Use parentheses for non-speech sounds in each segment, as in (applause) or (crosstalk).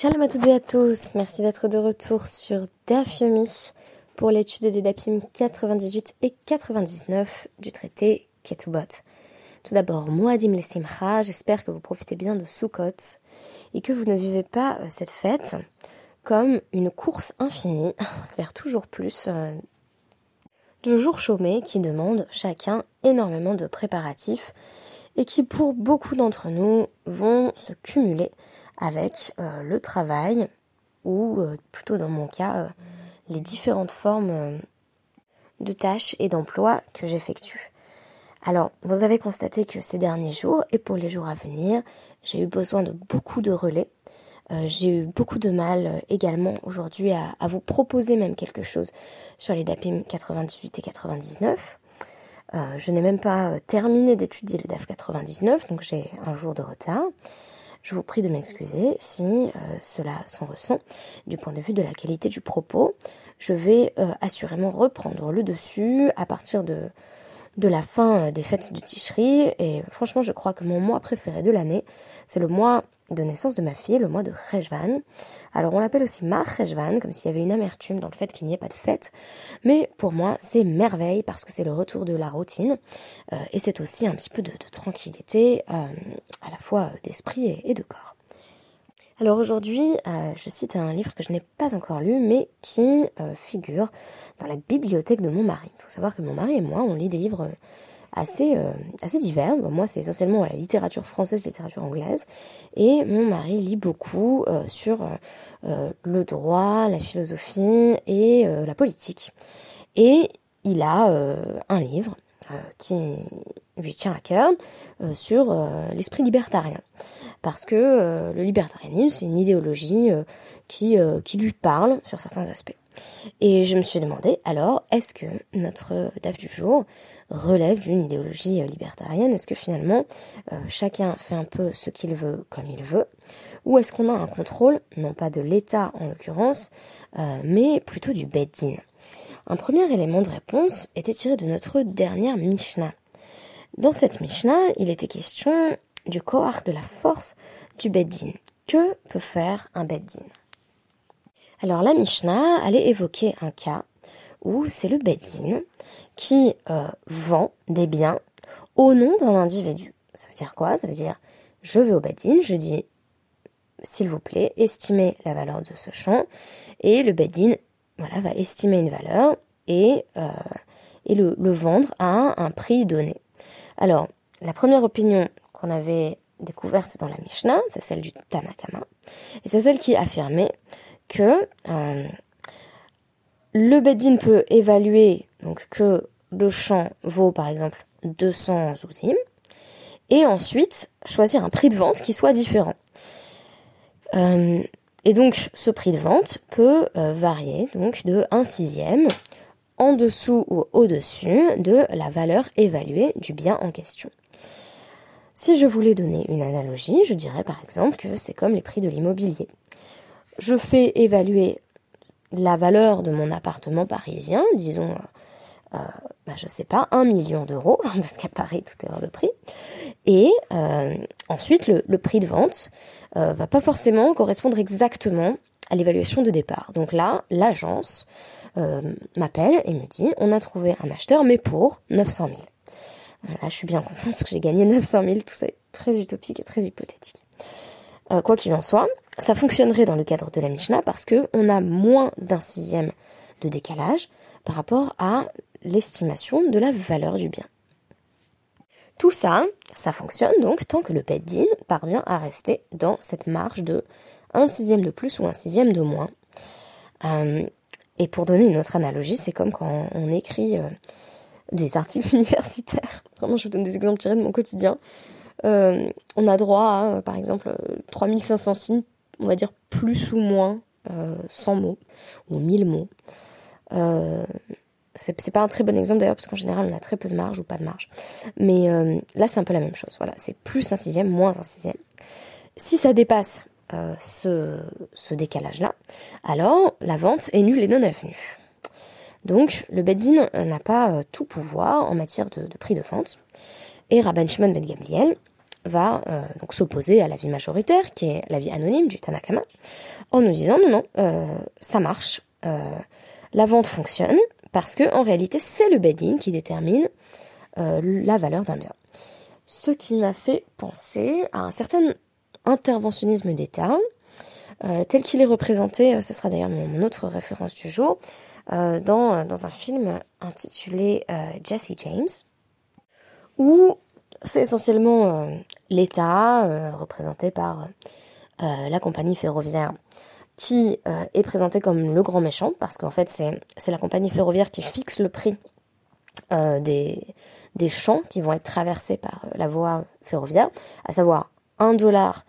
Shalom à toutes et à tous, merci d'être de retour sur DAF pour l'étude des DAPIM 98 et 99 du traité Ketubot. Tout d'abord, Moadim Simcha, j'espère que vous profitez bien de Sukkot et que vous ne vivez pas euh, cette fête comme une course infinie (laughs) vers toujours plus euh, de jours chômés qui demandent chacun énormément de préparatifs et qui pour beaucoup d'entre nous vont se cumuler avec euh, le travail ou plutôt dans mon cas les différentes formes de tâches et d'emplois que j'effectue. Alors, vous avez constaté que ces derniers jours et pour les jours à venir, j'ai eu besoin de beaucoup de relais. Euh, j'ai eu beaucoup de mal euh, également aujourd'hui à, vous proposer même quelque chose sur les DAPIM 98 et 99. Euh, je n'ai même pas terminé d'étudier le DAF 99, donc j'ai un jour de retard. Je vous prie de m'excuser si cela s'en ressent du point de vue de la qualité du propos. Je vais assurément reprendre le dessus à partir de, de la fin euh, des fêtes du Ticherie. Et franchement, je crois que mon mois préféré de l'année, c'est le mois de naissance de ma fille, le mois de Rejvan. Alors on l'appelle aussi Mar Rejvan, comme s'il y avait une amertume dans le fait qu'il n'y ait pas de fête. Mais pour moi, c'est merveille parce que c'est le retour de la routine. Euh, et c'est aussi un petit peu de, tranquillité, euh, à la fois d'esprit et de corps. Alors aujourd'hui, euh, je cite un livre que je n'ai pas encore lu, mais qui figure dans la bibliothèque de mon mari. Il faut savoir que mon mari et moi, on lit des livres assez, euh, assez divers. moi, c'est essentiellement la littérature française, littérature anglaise. Et mon mari lit beaucoup sur le droit, la philosophie et la politique. Et il a un livre qui lui tient à cœur sur l'esprit libertarien parce que euh, le libertarianisme, c'est une idéologie euh, qui, euh, qui lui parle sur certains aspects. Et je me suis demandé, alors, est-ce que notre DAF du jour relève d'une idéologie libertarienne Est-ce que finalement, chacun fait un peu ce qu'il veut comme il veut? Ou est-ce qu'on a un contrôle, non pas de l'État en l'occurrence, mais plutôt du Beddin? Un premier élément de réponse était tiré de notre dernière Mishnah. Dans cette Mishnah, il était question du Kohar de la force du Beddin. Que peut faire un Beddin? Alors la Mishnah allait évoquer un cas où c'est le Beddin qui euh, vend des biens au nom d'un individu. Ça veut dire quoi? Ça veut dire je vais au Beddin, je dis s'il vous plaît, estimez la valeur de ce champ et le Beddin voilà, va estimer une valeur et, euh, et le, le vendre à un prix donné. Alors, la première opinion qu'on avait découverte dans la Mishnah, c'est celle du Tanakama, et c'est celle qui affirmait que euh, le Bedin peut évaluer donc que le champ vaut par exemple 200 zouzim, et ensuite choisir un prix de vente qui soit différent. Euh, et donc ce prix de vente peut euh, varier donc de 1 sixième en dessous ou au-dessus de la valeur évaluée du bien en question. Si je voulais donner une analogie, je dirais par exemple que c'est comme les prix de l'immobilier. Je fais évaluer la valeur de mon appartement parisien, disons, euh, bah, je sais pas, un million d'euros, (laughs) parce qu'à Paris tout est hors de prix. Et euh, ensuite, le, prix de vente euh, va pas forcément correspondre exactement à l'évaluation de départ. Donc là, l'agence euh, m'appelle et me dit, on a trouvé un acheteur, mais pour 900 000. Là, je suis bien contente parce que j'ai gagné 900 000, tout ça est très utopique et très hypothétique. Euh, quoi qu'il en soit, ça fonctionnerait dans le cadre de la Mishnah parce que on a moins d'un sixième de décalage par rapport à l'estimation de la valeur du bien. Tout ça, ça fonctionne donc tant que le Beddin parvient à rester dans cette marge de un sixième de plus ou un sixième de moins. Euh, et pour donner une autre analogie, c'est comme quand on écrit euh, des articles (laughs) universitaires. Vraiment, je vous donne des exemples tirés de mon quotidien. Euh, on a droit à, par exemple, 3500 signes, on va dire plus ou moins 100 mots ou 1000 mots. c'est pas un très bon exemple d'ailleurs parce qu'en général on a très peu de marge ou pas de marge. Mais là c'est un peu la même chose. Voilà, c'est plus un sixième, moins un sixième. Si ça dépasse euh, ce, décalage-là, alors la vente est nulle et non avenue. Donc le Beddin n'a pas euh, tout pouvoir en matière de, prix de vente. Et Rabban Shimon Ben Gamliel va donc s'opposer à la vie majoritaire, qui est la vie anonyme du Tanakama, en nous disant non, non, ça marche, la vente fonctionne, parce que en réalité c'est le Bedin qui détermine la valeur d'un bien. Ce qui m'a fait penser à un certain interventionnisme d'État, euh, tel qu'il est représenté, euh, ce sera d'ailleurs mon, autre référence du jour, euh, dans, dans un film intitulé Jesse James, où c'est essentiellement l'État, représenté par la compagnie ferroviaire, qui est présenté comme le grand méchant, parce qu'en fait c'est la compagnie ferroviaire qui fixe le prix des, des champs qui vont être traversés par la voie ferroviaire, à savoir un dollar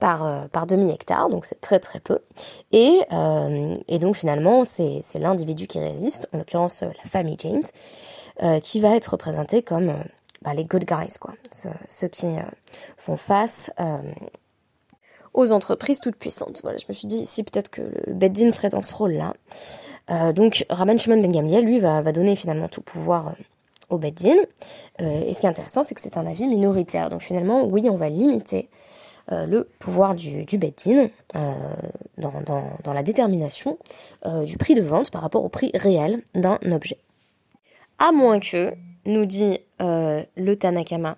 par, euh, par demi-hectare, donc c'est très très peu. Et, euh, et donc finalement, c'est l'individu qui résiste, en l'occurrence euh, la famille James, qui va être représenté comme bah, les good guys, quoi, ceux, qui font face aux entreprises toutes puissantes. Voilà, je me suis dit si peut-être que le Beddin serait dans ce rôle-là. donc Rabban Shimon Ben lui, va, va donner finalement tout pouvoir au Beddin. et ce qui est intéressant, c'est que c'est un avis minoritaire. Donc finalement, oui, on va limiter euh, le pouvoir du, du Beddin euh, dans, la détermination euh, du prix de vente par rapport au prix réel d'un objet. À moins que, nous dit le Tanakama,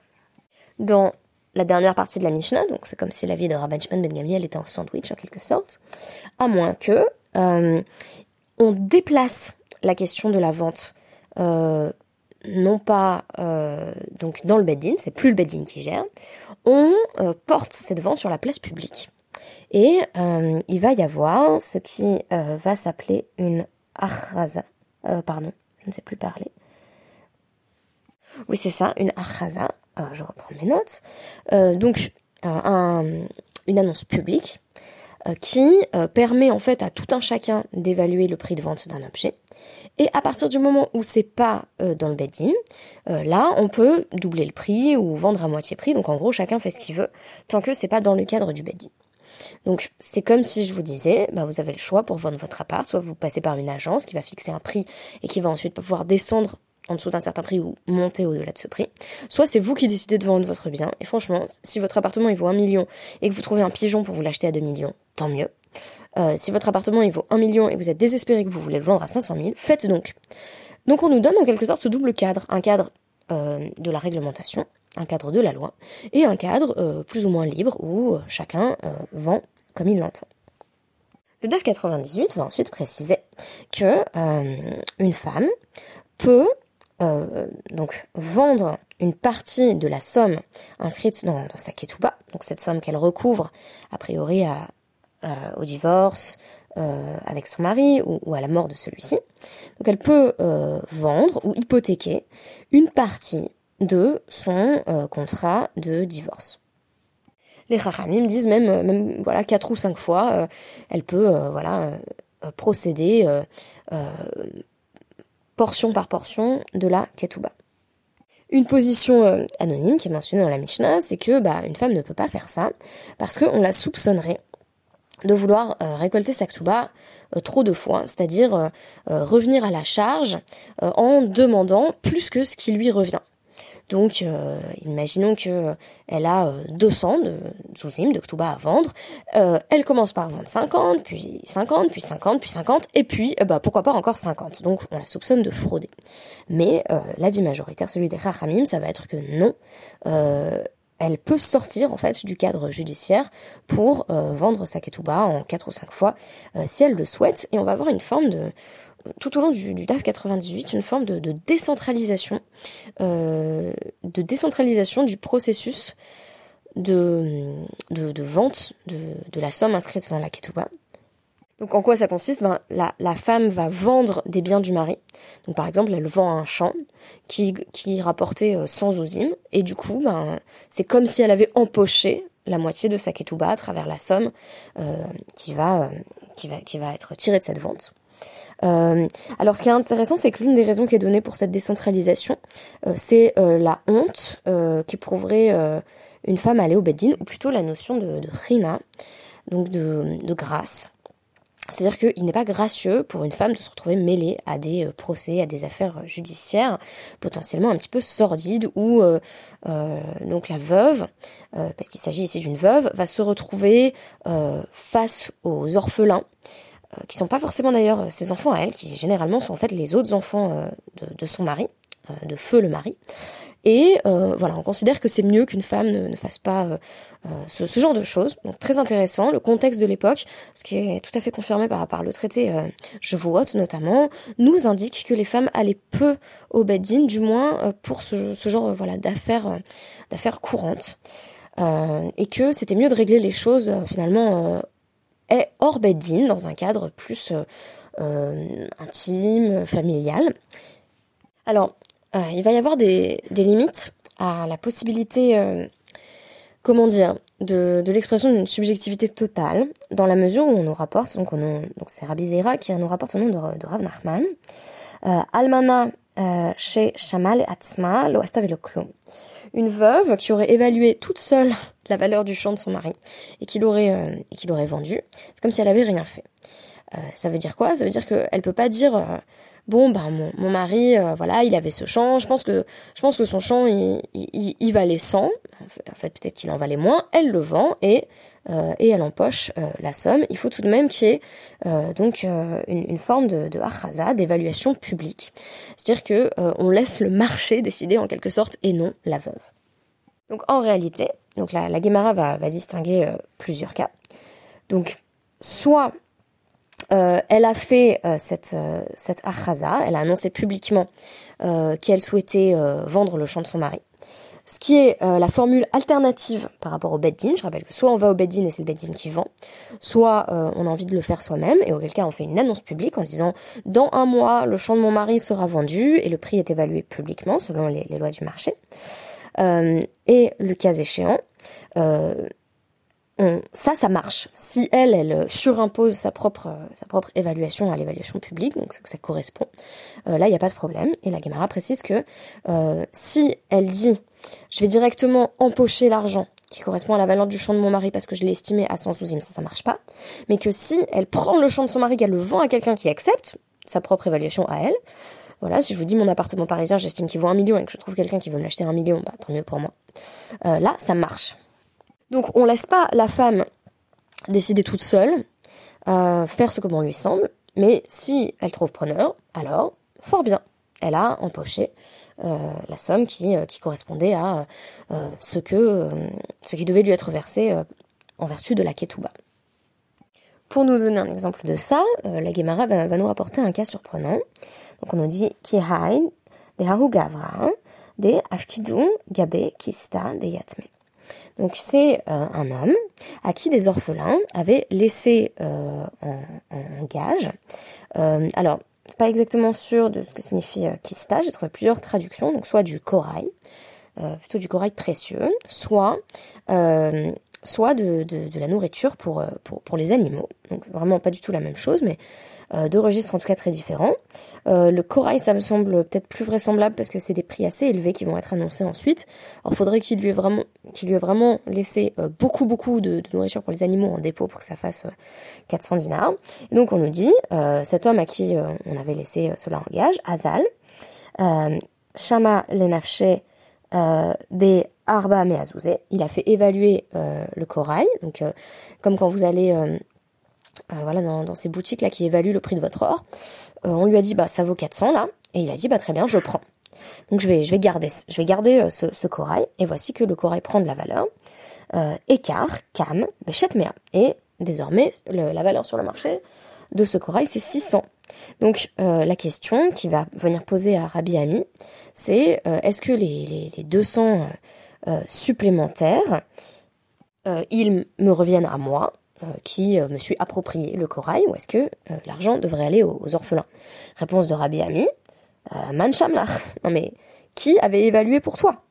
dans la dernière partie de la Mishnah, donc c'est comme si la vie de Rabban Shimon Ben Gamliel était en sandwich en quelque sorte, à moins que on déplace la question de la vente non pas donc dans le Beddin, c'est plus le Beddin qui gère, on euh, porte cette vente sur la place publique. Et euh, il va y avoir ce qui euh, va s'appeler une achraza. pardon, je ne sais plus parler. Oui, c'est ça, une achraza. je reprends mes notes. donc, une annonce publique qui euh, permet en fait à tout un chacun d'évaluer le prix de vente d'un objet. Et à partir du moment où c'est pas euh, dans le bed-in, là on peut doubler le prix ou vendre à moitié prix. Donc en gros chacun fait ce qu'il veut tant que c'est pas dans le cadre du bed-in. Donc c'est comme si je vous disais, bah, vous avez le choix pour vendre votre appart, soit vous passez par une agence qui va fixer un prix et qui va ensuite pouvoir descendre en dessous d'un certain prix ou monter au-delà de ce prix. Soit c'est vous qui décidez de vendre votre bien. Et franchement, si votre appartement il vaut 1 million et que vous trouvez un pigeon pour vous l'acheter à 2 millions, tant mieux. Euh, si votre appartement il vaut 1 million et vous êtes désespéré que vous voulez le vendre à 500 000, faites donc. Donc on nous donne en quelque sorte ce double cadre. Un cadre euh, de la réglementation, un cadre de la loi, et un cadre euh, plus ou moins libre où chacun vend comme il l'entend. Le DAF 98 va ensuite préciser que une femme peut euh, donc vendre une partie de la somme inscrite dans, sa ketouba, donc cette somme qu'elle recouvre a priori au divorce euh, avec son mari ou, à la mort de celui-ci. Donc elle peut euh, vendre ou hypothéquer une partie de son contrat de divorce. Les me disent même, même voilà quatre ou cinq fois, elle peut voilà procéder portion par portion de la ketouba. Une position euh, anonyme qui est mentionnée dans la Mishnah, c'est que bah, une femme ne peut pas faire ça parce qu'on la soupçonnerait de vouloir euh, récolter sa ketouba euh, trop de fois, c'est-à-dire revenir à la charge en demandant plus que ce qui lui revient. Donc, euh, imaginons que euh, elle a 200 euh, de Zouzim, de Ktuba à vendre. elle commence par vendre 50, puis 50, puis 50, puis 50, et puis, bah, pourquoi pas encore 50. Donc, on la soupçonne de frauder. Mais l'avis majoritaire, celui des Rachamim, ça va être que non. elle peut sortir en fait du cadre judiciaire pour vendre sa ketouba en 4 ou 5 fois si elle le souhaite et on va avoir une forme de tout au long du, DAF 98 une forme de, décentralisation, euh, de décentralisation du processus de, de, vente de, la somme inscrite dans la ketouba. Donc en quoi ça consiste? Ben, la, la, femme va vendre des biens du mari. Donc par exemple, elle vend un champ qui, qui rapportait 100 euh, ouzim, et du coup, ben, c'est comme si elle avait empoché la moitié de sa ketouba à travers la somme euh, qui, va, qui, va, qui va être tirée de cette vente. Euh, alors ce qui est intéressant, c'est que l'une des raisons qui est donnée pour cette décentralisation, euh, c'est euh, la honte qui prouverait une femme à aller au Beddin, ou plutôt la notion de, de donc de, grâce. C'est-à-dire qu'il n'est pas gracieux pour une femme de se retrouver mêlée à des procès, à des affaires judiciaires potentiellement un petit peu sordides où donc la veuve, parce qu'il s'agit ici d'une veuve, va se retrouver face aux orphelins qui sont pas forcément d'ailleurs ses enfants à elle, qui généralement sont en fait les autres enfants de, son mari, de feu le mari, et euh, voilà, on considère que c'est mieux qu'une femme ne, fasse pas euh, euh, ce, genre de choses. Donc très intéressant, le contexte de l'époque, ce qui est tout à fait confirmé par, le traité euh, Jevoot notamment, nous indique que les femmes allaient peu au Beddin, du moins pour ce, ce genre voilà d'affaires d'affaires courantes, et que c'était mieux de régler les choses finalement hors Beddin, dans un cadre plus intime, familial. Alors, euh, il va y avoir des, limites à la possibilité, euh, comment dire, de, l'expression d'une subjectivité totale, dans la mesure où on nous rapporte, donc, donc c'est Rabbi Zeira qui nous rapporte au nom de, de Rav Nachman, euh, Almana chez Shamal Atzma, lo le Une veuve qui aurait évalué toute seule la valeur du champ de son mari et qui l'aurait et qui l'aurait vendu, c'est comme si elle avait rien fait. ça veut dire quoi? Ça veut dire qu'elle peut pas dire bon ben mon, mari euh, voilà il avait ce champ je pense que je pense que son champ il, il, valait 100 en fait peut-être qu'il en valait moins. Elle le vend et euh, et elle empoche euh, la somme. Il faut tout de même qu'il y ait donc une, une, forme de, de d'évaluation publique. C'est-à-dire que on laisse le marché décider en quelque sorte et non la veuve. Donc en réalité donc la, la Guémara va, distinguer plusieurs cas donc soit euh, elle a fait euh, cette euh, cette elle a annoncé publiquement qu'elle souhaitait vendre le champ de son mari. Ce qui est la formule alternative par rapport au beddin. Je rappelle que soit on va au beddin et c'est le beddin qui vend, soit on a envie de le faire soi-même et auquel cas on fait une annonce publique en disant dans un mois le champ de mon mari sera vendu et le prix est évalué publiquement selon les lois du marché. Et le cas échéant, ça, ça marche. Si elle, elle euh, surimpose sa propre, euh, sa propre évaluation à l'évaluation publique, donc ça, correspond, euh, là, il n'y a pas de problème. Et la Gamara précise que si elle dit, je vais directement empocher l'argent qui correspond à la valeur du champ de mon mari parce que je l'ai estimé à 100 souzimes, ça, ça marche pas. Mais que si elle prend le champ de son mari, qu'elle le vend à quelqu'un qui accepte sa propre évaluation à elle, voilà, si je vous dis mon appartement parisien, j'estime qu'il vaut un million et que je trouve quelqu'un qui veut me l'acheter un million, bah, tant mieux pour moi. là, ça marche. Donc on laisse pas la femme décider toute seule, euh, faire ce que bon lui semble, mais si elle trouve preneur, alors fort bien, elle a empoché euh, la somme qui, euh, correspondait à ce qui devait lui être versé en vertu de la ketouba. Pour nous donner un exemple de ça, la Gemara va, nous rapporter un cas surprenant. Donc on nous dit Kihain de Hahu Gavra de Afkidun Gabe Kista de Yatme. Donc c'est euh, un homme à qui des orphelins avaient laissé euh, en, gage. Euh, alors, pas exactement sûr de ce que signifie kista, j'ai trouvé plusieurs traductions, donc soit du corail, plutôt du corail précieux, soit soit de, de, la nourriture pour, pour, pour les animaux. Donc vraiment pas du tout la même chose, mais euh, deux registres en tout cas très différents. Euh, le corail, ça me semble peut-être plus vraisemblable parce que c'est des prix assez élevés qui vont être annoncés ensuite. Alors faudrait qu'il lui ait vraiment, qu'il lui ait vraiment laissé euh, beaucoup beaucoup de, nourriture pour les animaux en dépôt pour que ça fasse 400 dinars. Et donc on nous dit, cet homme à qui on avait laissé cela en gage, Azal, Shama Lenafche des Arba Meazouzé, il a fait évaluer le corail, donc comme quand vous allez euh, voilà, dans, ces boutiques là qui évaluent le prix de votre or. Euh, on lui a dit bah ça vaut 400 là, et il a dit bah très bien, je prends. Donc je vais je vais garder je vais garder euh, ce, corail et voici que le corail prend de la valeur. écart, cam, mea. Et désormais la valeur sur le marché de ce corail c'est 600. Donc la question qui va venir poser à Rabbi Ami, c'est est-ce que les, les, les 200 supplémentaires, ils me reviennent à moi euh, qui euh, me suis approprié le corail ou est-ce que euh, l'argent devrait aller aux, orphelins? Réponse de Rabbi Ami, Man Non mais, qui avait évalué pour toi?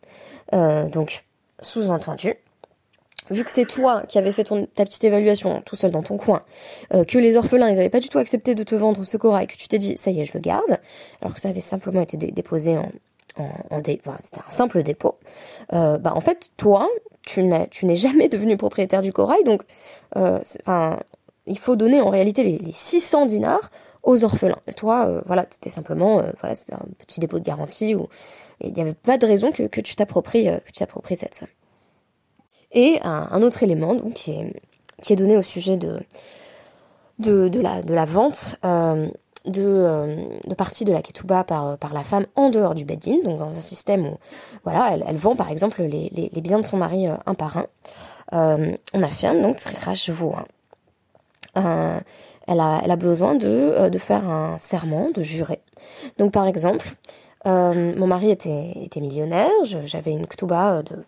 Donc, sous-entendu, vu que c'est toi qui avais fait ta petite évaluation tout seul dans ton coin, que les orphelins, ils n'avaient pas du tout accepté de te vendre ce corail, que tu t'es dit, ça y est, je le garde, alors que ça avait simplement été déposé en, en, c'était un simple dépôt, bah en fait, toi, tu n'es jamais devenu propriétaire du corail, donc, euh, il faut donner en réalité les, les 600 dinars aux orphelins. Et toi, euh, voilà, c'était simplement, euh, voilà, c'était un petit dépôt de garantie où il n'y avait pas de raison euh, que tu t'appropries cette somme. Et un, autre élément qui, est, donné au sujet de, de, la, vente euh, de, euh, de partie de la ketouba par, par la femme en dehors du beddin, donc dans un système où voilà, elle, vend par exemple les, biens de son mari un par un. on affirme donc je vous euh, elle, a, elle a besoin de, euh, de faire un serment, de jurer. Donc par exemple, euh, mon mari était, millionnaire, j'avais une ktuba de,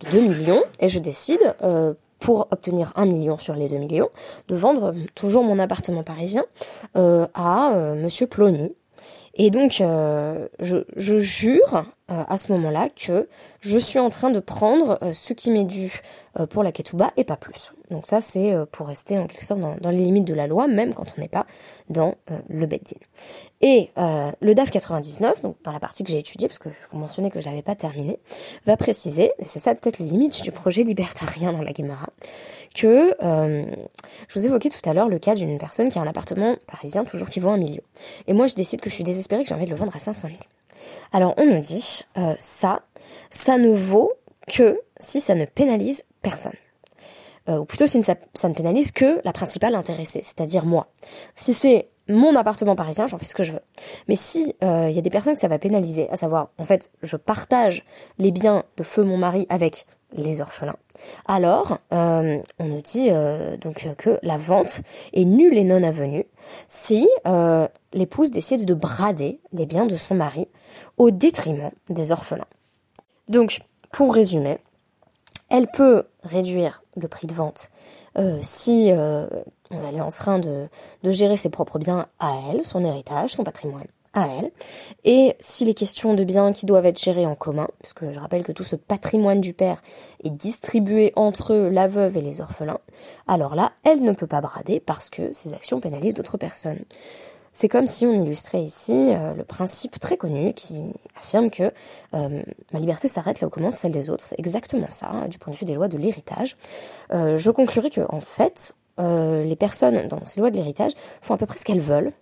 de 2 millions, et je décide, euh, pour obtenir 1 million sur les 2 millions, de vendre toujours mon appartement parisien euh, à euh, Monsieur Plony. Et donc, euh, je, je, jure euh, à ce moment-là que je suis en train de prendre euh, ce qui m'est dû euh, pour la ketouba et pas plus. Donc ça, c'est pour rester en quelque sorte dans, dans, les limites de la loi, même quand on n'est pas dans le beddin. Et le DAF 99, donc dans la partie que j'ai étudiée, parce que je vous mentionnais que je n'avais pas terminé, va préciser, et c'est ça peut-être les limites du projet libertarien dans la Guémara, que je vous évoquais tout à l'heure le cas d'une personne qui a un appartement parisien toujours qui vaut un million. Et moi, je décide que je suis désespérée, que j'ai envie de le vendre à 500 000. Alors on nous dit, euh, ça, ça ne vaut que si ça ne pénalise personne. Euh, ou plutôt si ça, ne pénalise que la principale intéressée, c'est-à-dire moi. Si c'est mon appartement parisien, j'en fais ce que je veux. Mais si il euh, y a des personnes que ça va pénaliser, à savoir, en fait, je partage les biens de feu mon mari avec les orphelins. Alors, euh, on nous dit euh, donc que la vente est nulle et non avenue si l'épouse décide de brader les biens de son mari au détriment des orphelins. Donc, pour résumer, elle peut réduire le prix de vente euh, si euh, elle est en train de, de gérer ses propres biens à elle, son héritage, son patrimoine à elle. Et s'il est question de biens qui doivent être gérés en commun, puisque je rappelle que tout ce patrimoine du père est distribué entre la veuve et les orphelins, alors là, elle ne peut pas brader parce que ses actions pénalisent d'autres personnes. C'est comme si on illustrait ici euh, le principe très connu qui affirme que euh, ma liberté s'arrête là où commence celle des autres. C'est exactement ça, hein, du point de vue des lois de l'héritage. Euh, je conclurai que en fait, euh, les personnes dans ces lois de l'héritage font à peu près ce qu'elles veulent,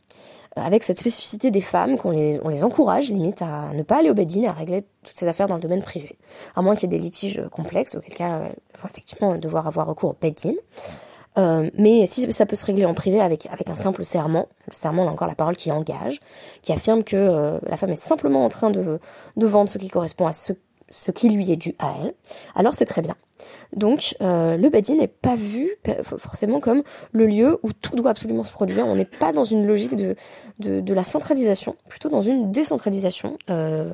avec cette spécificité des femmes qu'on les, encourage limite à ne pas aller au bedin et à régler toutes ces affaires dans le domaine privé. À moins qu'il y ait des litiges complexes, auquel cas il faut effectivement devoir avoir recours au bedin. Euh, mais si ça peut se régler en privé avec, avec un simple serment, le serment, a encore la parole qui engage, qui affirme que euh, la femme est simplement en train de, de vendre ce qui correspond à ce, ce qui lui est dû à elle, alors c'est très bien. Donc euh, le Bedin n'est pas vu forcément comme le lieu où tout doit absolument se produire. On n'est pas dans une logique de, de, la centralisation, plutôt dans une décentralisation euh,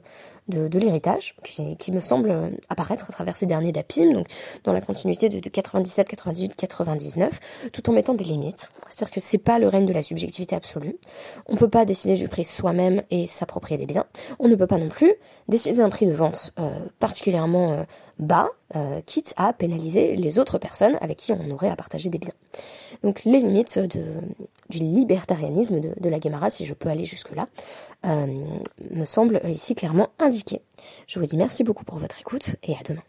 de, de l'héritage, qui, me semble apparaître à travers ces derniers DAPIM, donc dans la continuité de, de 97, 98, 99, tout en mettant des limites. C'est-à-dire que c'est pas le règne de la subjectivité absolue. On peut pas décider du prix soi-même et s'approprier des biens. On ne peut pas non plus décider d'un prix de vente euh, particulièrement euh, bas, euh, quitte à pénaliser les autres personnes avec qui on aurait à partager des biens. Donc les limites du libertarianisme de, de la Guémara, si je peux aller jusque-là, euh, me semblent ici clairement indiquées. Je vous dis merci beaucoup pour votre écoute et à demain.